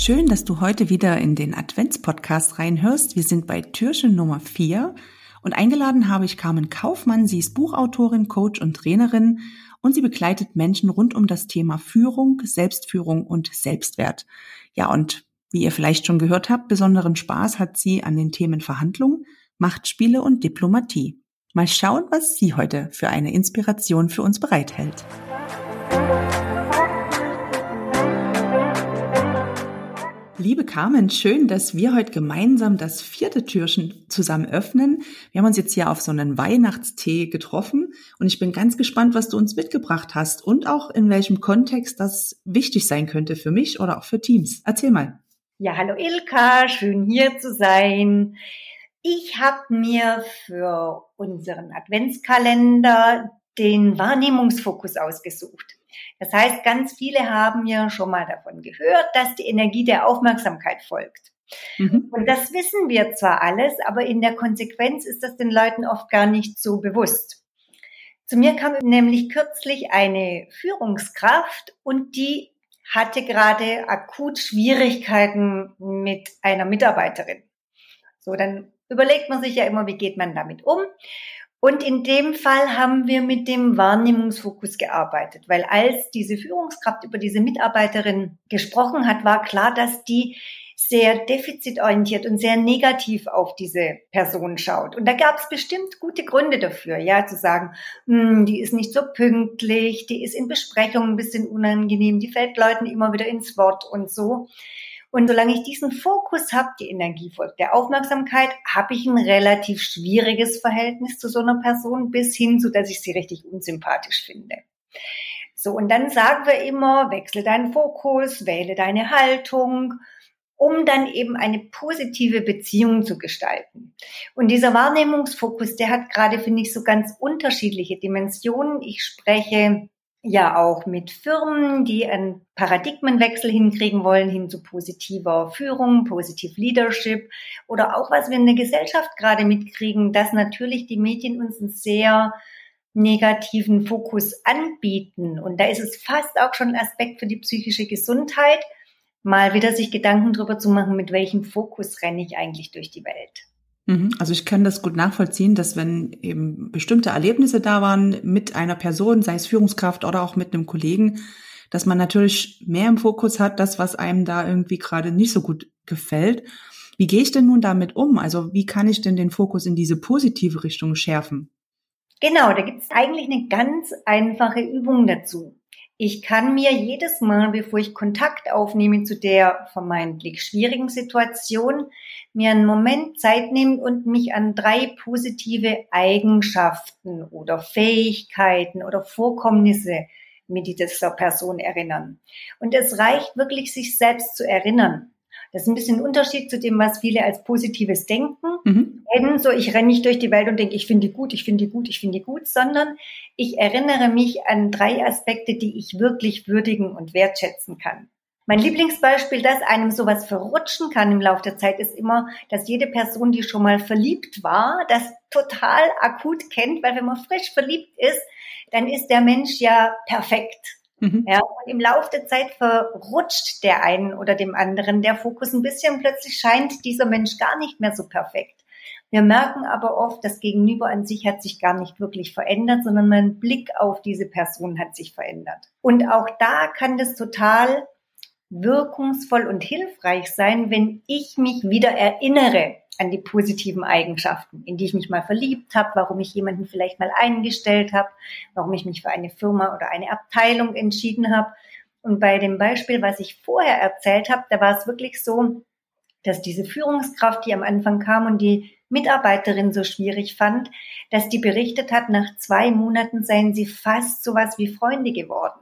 Schön, dass du heute wieder in den Adventspodcast reinhörst. Wir sind bei Türchen Nummer 4 und eingeladen habe ich Carmen Kaufmann. Sie ist Buchautorin, Coach und Trainerin und sie begleitet Menschen rund um das Thema Führung, Selbstführung und Selbstwert. Ja, und wie ihr vielleicht schon gehört habt, besonderen Spaß hat sie an den Themen Verhandlung, Machtspiele und Diplomatie. Mal schauen, was sie heute für eine Inspiration für uns bereithält. Liebe Carmen, schön, dass wir heute gemeinsam das vierte Türchen zusammen öffnen. Wir haben uns jetzt hier auf so einen Weihnachtstee getroffen und ich bin ganz gespannt, was du uns mitgebracht hast und auch in welchem Kontext das wichtig sein könnte für mich oder auch für Teams. Erzähl mal. Ja, hallo Ilka, schön hier zu sein. Ich habe mir für unseren Adventskalender den Wahrnehmungsfokus ausgesucht. Das heißt, ganz viele haben ja schon mal davon gehört, dass die Energie der Aufmerksamkeit folgt. Mhm. Und das wissen wir zwar alles, aber in der Konsequenz ist das den Leuten oft gar nicht so bewusst. Zu mir kam nämlich kürzlich eine Führungskraft und die hatte gerade akut Schwierigkeiten mit einer Mitarbeiterin. So, dann überlegt man sich ja immer, wie geht man damit um? Und in dem Fall haben wir mit dem Wahrnehmungsfokus gearbeitet, weil als diese Führungskraft über diese Mitarbeiterin gesprochen hat, war klar, dass die sehr defizitorientiert und sehr negativ auf diese Person schaut. Und da gab es bestimmt gute Gründe dafür, ja, zu sagen, hm, die ist nicht so pünktlich, die ist in Besprechungen ein bisschen unangenehm, die fällt Leuten immer wieder ins Wort und so. Und solange ich diesen Fokus habe, die Energie folgt der Aufmerksamkeit, habe ich ein relativ schwieriges Verhältnis zu so einer Person bis hin zu, dass ich sie richtig unsympathisch finde. So, und dann sagen wir immer, wechsle deinen Fokus, wähle deine Haltung, um dann eben eine positive Beziehung zu gestalten. Und dieser Wahrnehmungsfokus, der hat gerade, finde ich, so ganz unterschiedliche Dimensionen. Ich spreche ja auch mit Firmen, die einen Paradigmenwechsel hinkriegen wollen, hin zu positiver Führung, positiv Leadership oder auch was wir in der Gesellschaft gerade mitkriegen, dass natürlich die Medien uns einen sehr negativen Fokus anbieten. Und da ist es fast auch schon ein Aspekt für die psychische Gesundheit, mal wieder sich Gedanken darüber zu machen, mit welchem Fokus renne ich eigentlich durch die Welt. Mhm. Also ich kann das gut nachvollziehen, dass wenn eben bestimmte Erlebnisse da waren mit einer Person, sei es Führungskraft oder auch mit einem Kollegen, dass man natürlich mehr im Fokus hat, das, was einem da irgendwie gerade nicht so gut gefällt. Wie gehe ich denn nun damit um? Also wie kann ich denn den Fokus in diese positive Richtung schärfen? Genau, da gibt es eigentlich eine ganz einfache Übung dazu. Ich kann mir jedes Mal, bevor ich Kontakt aufnehme zu der vermeintlich schwierigen Situation, mir einen Moment Zeit nehmen und mich an drei positive Eigenschaften oder Fähigkeiten oder Vorkommnisse mit dieser Person erinnern. Und es reicht wirklich, sich selbst zu erinnern. Das ist ein bisschen ein Unterschied zu dem, was viele als positives Denken mhm. kennen. So, ich renne nicht durch die Welt und denke, ich finde die gut, ich finde die gut, ich finde die gut, sondern ich erinnere mich an drei Aspekte, die ich wirklich würdigen und wertschätzen kann. Mein Lieblingsbeispiel, dass einem sowas verrutschen kann im Laufe der Zeit, ist immer, dass jede Person, die schon mal verliebt war, das total akut kennt, weil wenn man frisch verliebt ist, dann ist der Mensch ja perfekt. Mhm. Ja, und im Laufe der Zeit verrutscht der einen oder dem anderen der Fokus ein bisschen. Plötzlich scheint dieser Mensch gar nicht mehr so perfekt. Wir merken aber oft, das Gegenüber an sich hat sich gar nicht wirklich verändert, sondern mein Blick auf diese Person hat sich verändert. Und auch da kann das total wirkungsvoll und hilfreich sein, wenn ich mich wieder erinnere an die positiven Eigenschaften, in die ich mich mal verliebt habe, warum ich jemanden vielleicht mal eingestellt habe, warum ich mich für eine Firma oder eine Abteilung entschieden habe. Und bei dem Beispiel, was ich vorher erzählt habe, da war es wirklich so, dass diese Führungskraft, die am Anfang kam und die Mitarbeiterin so schwierig fand, dass die berichtet hat, nach zwei Monaten seien sie fast sowas wie Freunde geworden.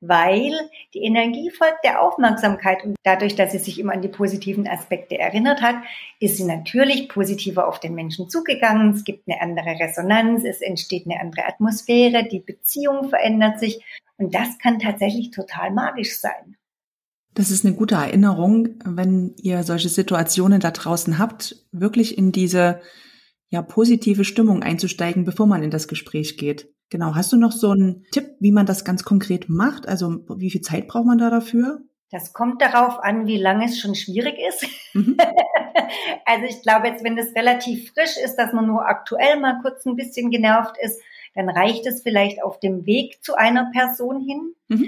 Weil die Energie folgt der Aufmerksamkeit und dadurch, dass sie sich immer an die positiven Aspekte erinnert hat, ist sie natürlich positiver auf den Menschen zugegangen. Es gibt eine andere Resonanz, es entsteht eine andere Atmosphäre, die Beziehung verändert sich und das kann tatsächlich total magisch sein. Das ist eine gute Erinnerung, wenn ihr solche Situationen da draußen habt, wirklich in diese ja positive Stimmung einzusteigen, bevor man in das Gespräch geht. Genau. Hast du noch so einen Tipp, wie man das ganz konkret macht? Also wie viel Zeit braucht man da dafür? Das kommt darauf an, wie lange es schon schwierig ist. Mhm. also ich glaube jetzt, wenn es relativ frisch ist, dass man nur aktuell mal kurz ein bisschen genervt ist, dann reicht es vielleicht auf dem Weg zu einer Person hin. Mhm.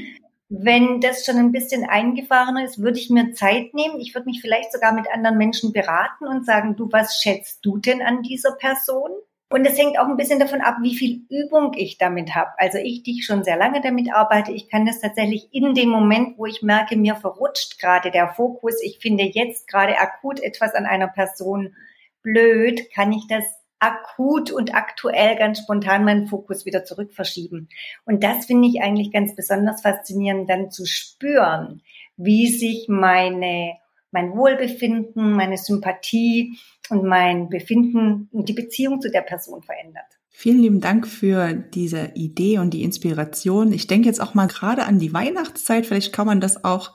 Wenn das schon ein bisschen eingefahrener ist, würde ich mir Zeit nehmen. Ich würde mich vielleicht sogar mit anderen Menschen beraten und sagen, du, was schätzt du denn an dieser Person? Und es hängt auch ein bisschen davon ab, wie viel Übung ich damit habe. Also ich, die ich schon sehr lange damit arbeite, ich kann das tatsächlich in dem Moment, wo ich merke, mir verrutscht gerade der Fokus, ich finde jetzt gerade akut etwas an einer Person blöd, kann ich das akut und aktuell ganz spontan meinen Fokus wieder zurück verschieben. Und das finde ich eigentlich ganz besonders faszinierend, dann zu spüren, wie sich meine mein Wohlbefinden, meine Sympathie und mein Befinden und die Beziehung zu der Person verändert. Vielen lieben Dank für diese Idee und die Inspiration. Ich denke jetzt auch mal gerade an die Weihnachtszeit. Vielleicht kann man das auch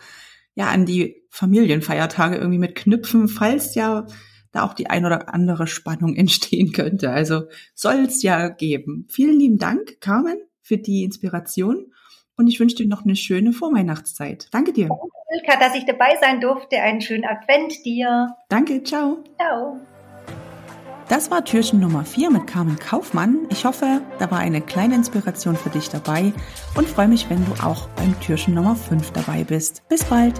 ja an die Familienfeiertage irgendwie mit knüpfen, falls ja da auch die ein oder andere Spannung entstehen könnte. Also soll es ja geben. Vielen lieben Dank, Carmen, für die Inspiration und ich wünsche dir noch eine schöne Vorweihnachtszeit. Danke dir. Danke, Ilka, dass ich dabei sein durfte. Einen schönen Advent dir. Danke, ciao. Ciao. Das war Türchen Nummer 4 mit Carmen Kaufmann. Ich hoffe, da war eine kleine Inspiration für dich dabei und freue mich, wenn du auch beim Türchen Nummer 5 dabei bist. Bis bald.